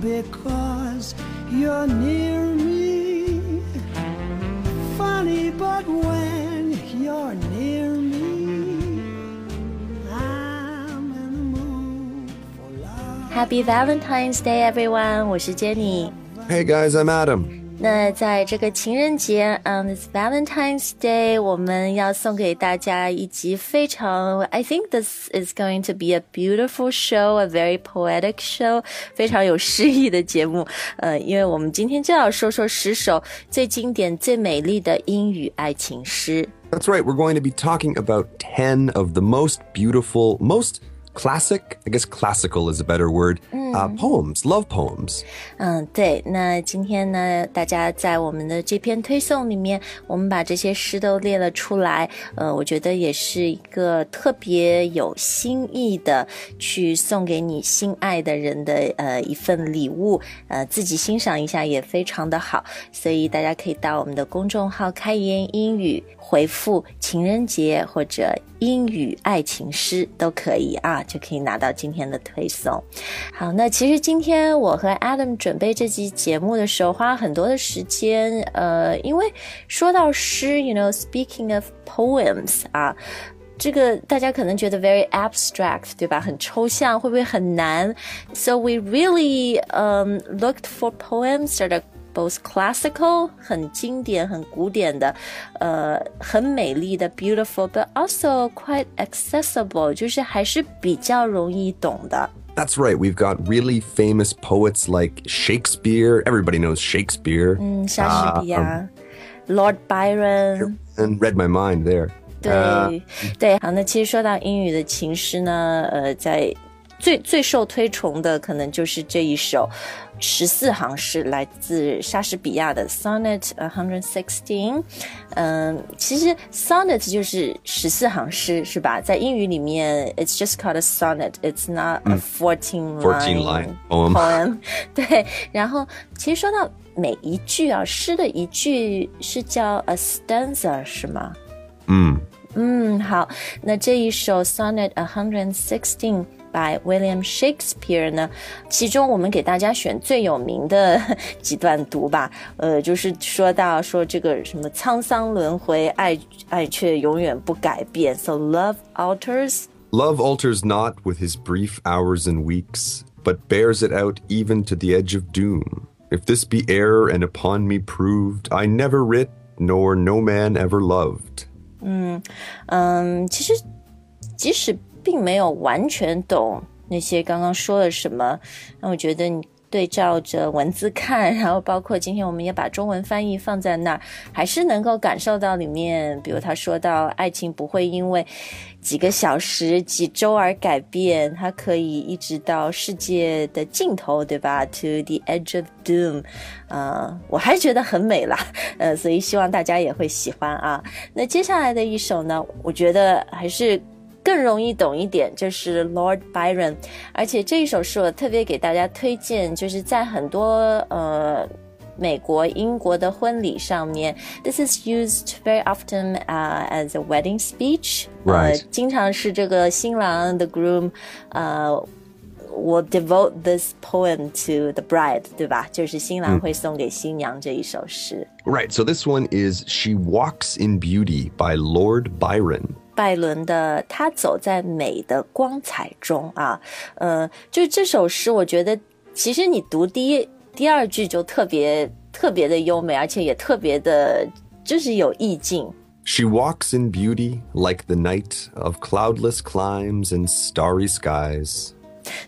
because you're near me. Funny, but when you're near me, Happy Valentine's Day, everyone！我是 Jenny。 Hey guys, I'm Adam. 那在这个情人节，on this Valentine's Day，我们要送给大家一集非常，I think this is going to be a beautiful show, a very poetic show，非常有诗意的节目。呃，因为我们今天就要说说十首最经典、最美丽的英语爱情诗。 That's right, we're going to be talking about 10 of the most beautiful, most classic, I guess classical is a better word, uh, poems, love poems. 嗯，对。那今天呢，大家在我们的这篇推送里面，我们把这些诗都列了出来。呃，我觉得也是一个特别有新意的，去送给你心爱的人的呃一份礼物。呃，自己欣赏一下也非常的好。所以大家可以到我们的公众号“开言英语”回复“情人节”或者“英语爱情诗”都可以啊， 就可以拿到今天的推送。好，那其实今天我和 Adam 准备这期节目的时候，花了很多的时间。呃，因为说到诗，you know，speaking of poems 啊，这个大家可能觉得 very abstract，对吧？很抽象，会不会很难？So we really um looked for poems that are both classical 很经典、很古典的，呃，很美丽的 beautiful，but also quite accessible，就是还是比较容易懂的。 That's right, we've got really famous poets like Shakespeare. Everybody knows Shakespeare. 嗯，莎士比亚、Lord Byron。 And read my mind there. 对、对，好，那其实说到英语的情诗呢，呃，在 最最受推崇的可能就是这一首十四行诗，来自莎士比亚的 Sonnet a hundred sixteen。嗯，其实 sonnet 就是十四行诗，是吧？在英语里面，it's just called a sonnet. It's not a fourteen 14 line poem. 对，然后其实说到每一句啊，诗的一句是叫 a stanza 是吗？Mm. 嗯，好，那这一首 Sonnet a hundred sixteen by William Shakespeare 呢，其中我们给大家选最有名的几段读吧。呃，就是说到说这个什么沧桑轮回，爱爱却永远不改变。So love alters Love alters not with his brief hours and weeks, but bears it out even to the edge of doom. If this be error and upon me proved, I never writ, nor no man ever loved. 嗯，其实即使 并没有完全懂那些刚刚说了什么，那我觉得你对照着文字看，然后包括今天我们也把中文翻译放在那儿，还是能够感受到里面，比如他说到爱情不会因为几个小时、几周而改变，它可以一直到世界的尽头，对吧？To the edge of doom，呃，我还觉得很美啦，呃，所以希望大家也会喜欢啊。那接下来的一首呢，我觉得还是更容易懂一点，就是 Lord Byron，而且这一首是我特别给大家推荐，就是在很多呃。美国、英国的婚礼上面，this is used very often uh, as a wedding speech，呃 Right. 经常是这个新郎 the groom，呃。will devote this poem to the bride，对吧？就是新郎会送给新娘这一首诗。 Right, so this one is She Walks in Beauty by Lord Byron. 拜伦的《他走在美的光彩中》啊，呃，就这首诗，我觉得其实你读第一、第二句就特别特别的优美，而且也特别的，就是有意境。She walks in beauty like the night of cloudless climes and starry skies.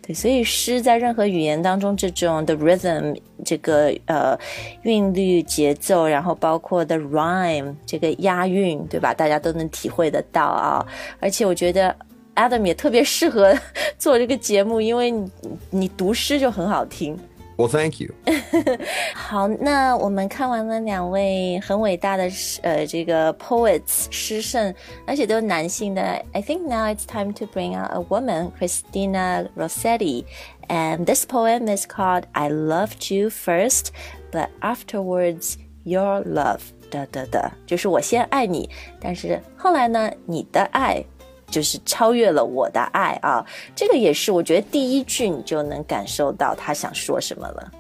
对，所以诗在任何语言当中，这种 the rhythm 这个呃韵律节奏，然后包括 the rhyme 这个押韵，对吧？大家都能体会得到啊。而且我觉得 Adam 也特别适合 做这个节目，因为你你读诗就很好听。Well, thank you. 好，那我们看完了两位很伟大的呃这个 poets 诗圣，而且都是男性的。I think now it's time to bring out a woman, Christina Rossetti, and this poem is called "I Loved You First, but Afterwards Your Love." 的的的，就是我先爱你，但是后来呢，你的爱 就是超越了我的爱啊！这个也是，我觉得第一句你就能感受到他想说什么了。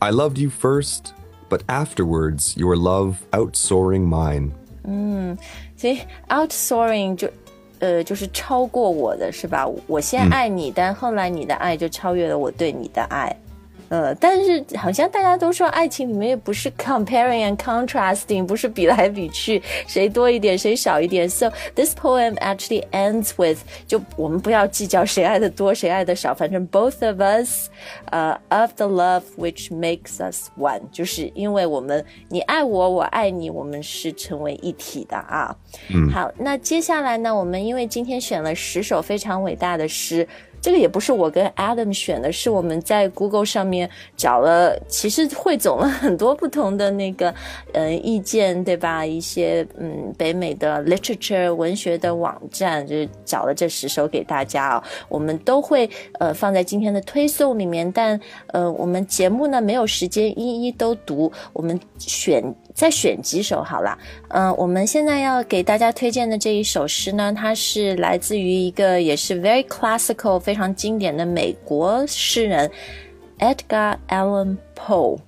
I loved you first, but afterwards your love outsoaring mine. 嗯，所以 outsoaring 就呃就是超过我的是吧？我先爱你，但后来你的爱就超越了我对你的爱。呃，但是好像大家都说爱情里面也不是 comparing and contrasting，不是比来比去，谁多一点谁少一点。So this poem actually ends with 就我们不要计较谁爱的多谁爱的少，反正 both of us，呃、uh,，of the love which makes us one，就是因为我们你爱我，我爱你，我们是成为一体的啊。嗯，好，那接下来呢，我们因为今天选了十首非常伟大的诗。这个也不是我跟 Adam 选的，是我们在 Google 上面找了，其实汇总了很多不同的那个呃意见，对吧？一些嗯北美的 literature 文学的网站，就是找了这十首给大家哦。我们都会呃放在今天的推送里面，但呃我们节目呢没有时间一一都读，我们选。再选几首好了，嗯，我们现在要给大家推荐的这一首诗呢，它是来自于一个也是 very classical 非常经典的美国诗人 Edgar Allan Poe，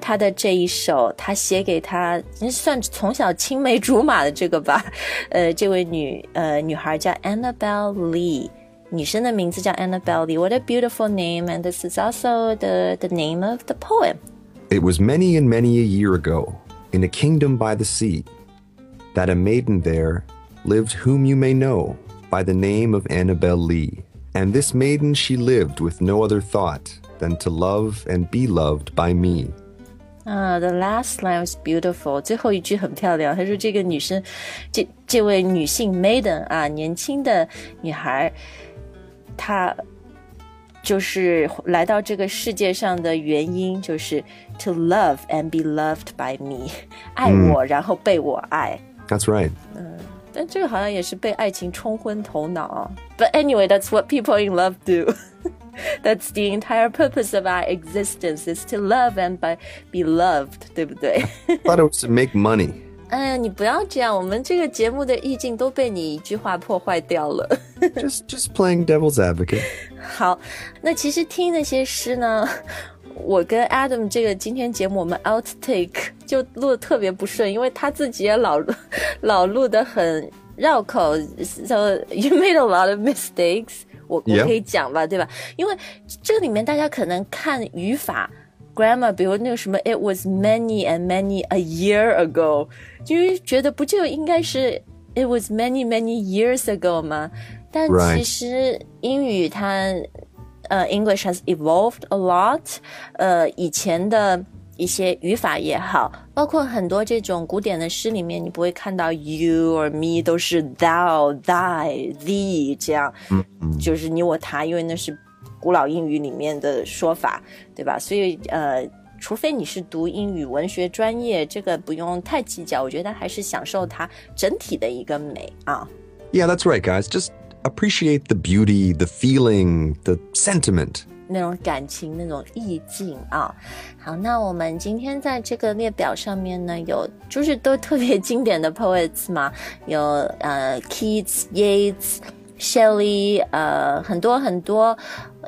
他的这一首，他写给他算从小青梅竹马的这个吧，呃，这位女呃女孩叫 Annabelle Lee，女生的名字叫 Annabelle Lee，What a beautiful name，and this is also the the name of the poem. It was many and many a year ago in a kingdom by the sea, that a maiden there lived whom you may know by the name of Annabel Lee. And this maiden she lived with no other thought than to love and be loved by me. Ah, the last line was beautiful. 最后一句很漂亮。他说：“这个女生，这这位女性 maiden 啊，年轻的女孩，她就是来到这个世界上的原因，就是 to love and be loved by me，爱我、嗯、然后被我爱。That's right. 嗯， 但这个好像也是被爱情冲昏头脑。But anyway, that's what people in love do. That's the entire purpose of our existence is to love and by be loved，对不对？Thought it was to make money. 哎呀，你不要这样，我们这个节目的意境都被你一句话破坏掉了。just just playing devil's advocate. 好，那其实听那些诗呢， 我跟 Adam 这个今天节目我们 outtake 就录的特别不顺，因为他自己也老老录的很绕口，so you made a lot of mistakes 我。我我可以讲吧，对吧？因为这里面大家可能看语法。grammar，比如那个什么，it was many and many a year ago，就是觉得不就应该是 it was many many years ago 吗？但其实英语它呃 English has evolved a lot，呃以前的一些语法也好，包括很多这种古典的诗里面，你不会看到 you or me 都是 thou、thy、thee 这样，嗯嗯，就是你我他，因为那是。古老英语里面的说法，对吧？所以呃，除非你是读英语文学专业，这个不用太计较。我觉得还是享受它整体的一个美啊。Yeah, that's right, guys. Just appreciate the beauty, the feeling, the sentiment. 那种感情，那种意境啊。好，那我们今天在这个列表上面呢，有就是都特别经典的 poets 嘛，有呃 Keats、Yeats。Shelley，呃，很多很多，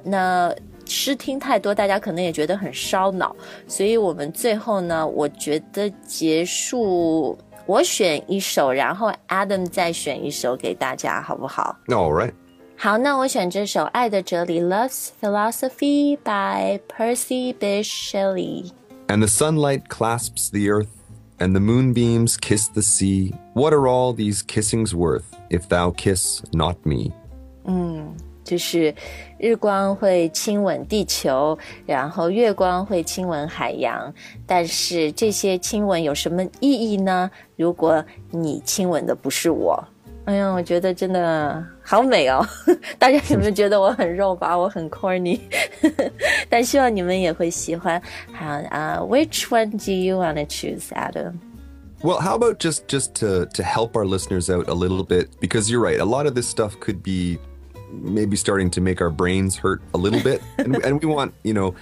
那诗听太多，大家可能也觉得很烧脑，所以我们最后呢，我觉得结束，我选一首，然后 Adam 再选一首给大家，好不好？All right。好，那我选这首《爱的哲理》（Love's Philosophy by Percy Bysshe Shelley）。And the sunlight clasps the earth and the moonbeams kiss the sea. What are all these kissings worth if thou kiss not me? 嗯， 就是日光会亲吻地球，然后月光会亲吻海洋，但是这些亲吻有什么意义呢？如果你亲吻的不是我。 哎呀，我觉得真的好美哦！大家有没有觉得我很肉麻，我很 corny？但希望你们也会喜欢。好啊、uh,，Which one do you want to choose, Adam? Well, how about just just to to help our listeners out a little bit because you're right. A lot of this stuff could be maybe starting to make our brains hurt a little bit, and, and we want you know.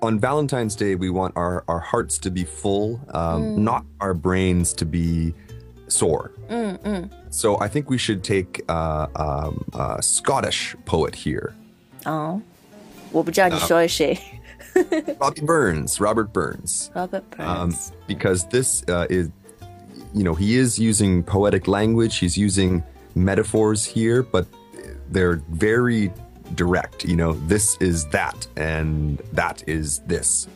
On Valentine's Day, we want our, our hearts to be full, um, not our brains to be sore. So I think we should take uh, um, a Scottish poet here, 哦，我不知道你说的谁、 Robbie Burns, Robert Burns. Robert um, Burns。 because this uh, is, you know, he is using poetic language. He's using metaphors here, but they're very direct. You know, this is that, and that is this.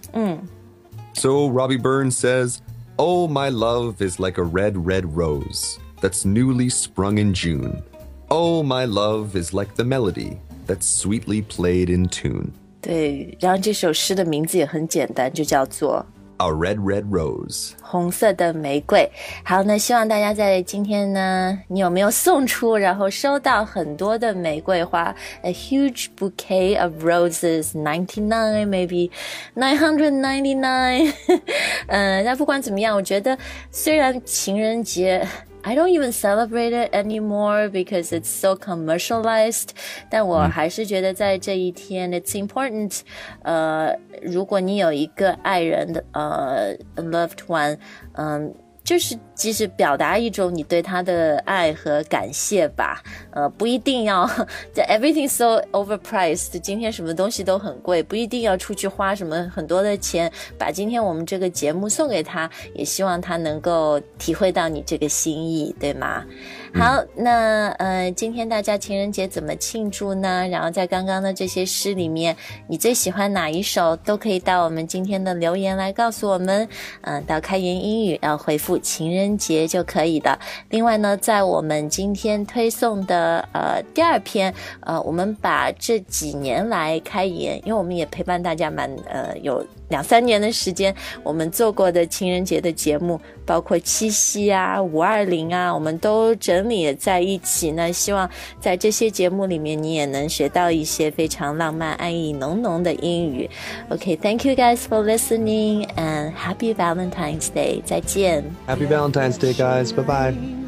So Robbie Burns says, Oh, my love is like a red, red rose that's newly sprung in June. Oh, my love is like the melody that's sweetly played in tune. 对，然后这首诗的名字也很简单，就叫做 A red, red rose. 红色的玫瑰。好，那希望大家在今天呢，你有没有送出，然后收到很多的玫瑰花？A huge bouquet of roses, ninety nine, maybe nine hundred ninety nine。嗯，那不管怎么样，我觉得虽然情人节。I don't even celebrate it anymore because it's so commercialized. 但我还是觉得在这一天、i t s important. 呃，如果你有一个爱人的呃 loved one，嗯、 就是即使表达一种你对他的爱和感谢吧，呃，不一定要在 everything so overpriced，今天什么东西都很贵，不一定要出去花什么很多的钱，把今天我们这个节目送给他，也希望他能够体会到你这个心意，对吗？好，那呃，今天大家情人节怎么庆祝呢？然后在刚刚的这些诗里面，你最喜欢哪一首？都可以到我们今天的留言来告诉我们。嗯、到开言英语要回复情人节就可以的。另外呢，在我们今天推送的呃第二篇，呃，我们把这几年来开言，因为我们也陪伴大家蛮呃有两三年的时间，我们做过的情人节的节目，包括七夕啊、五二零啊，我们都整理在一起呢。希望在这些节目里面，你也能学到一些非常浪漫、爱意浓浓的英语。OK，thank、you guys for listening and happy Valentine's Day，再见。Happy Valentine's Day, guys. Bye bye.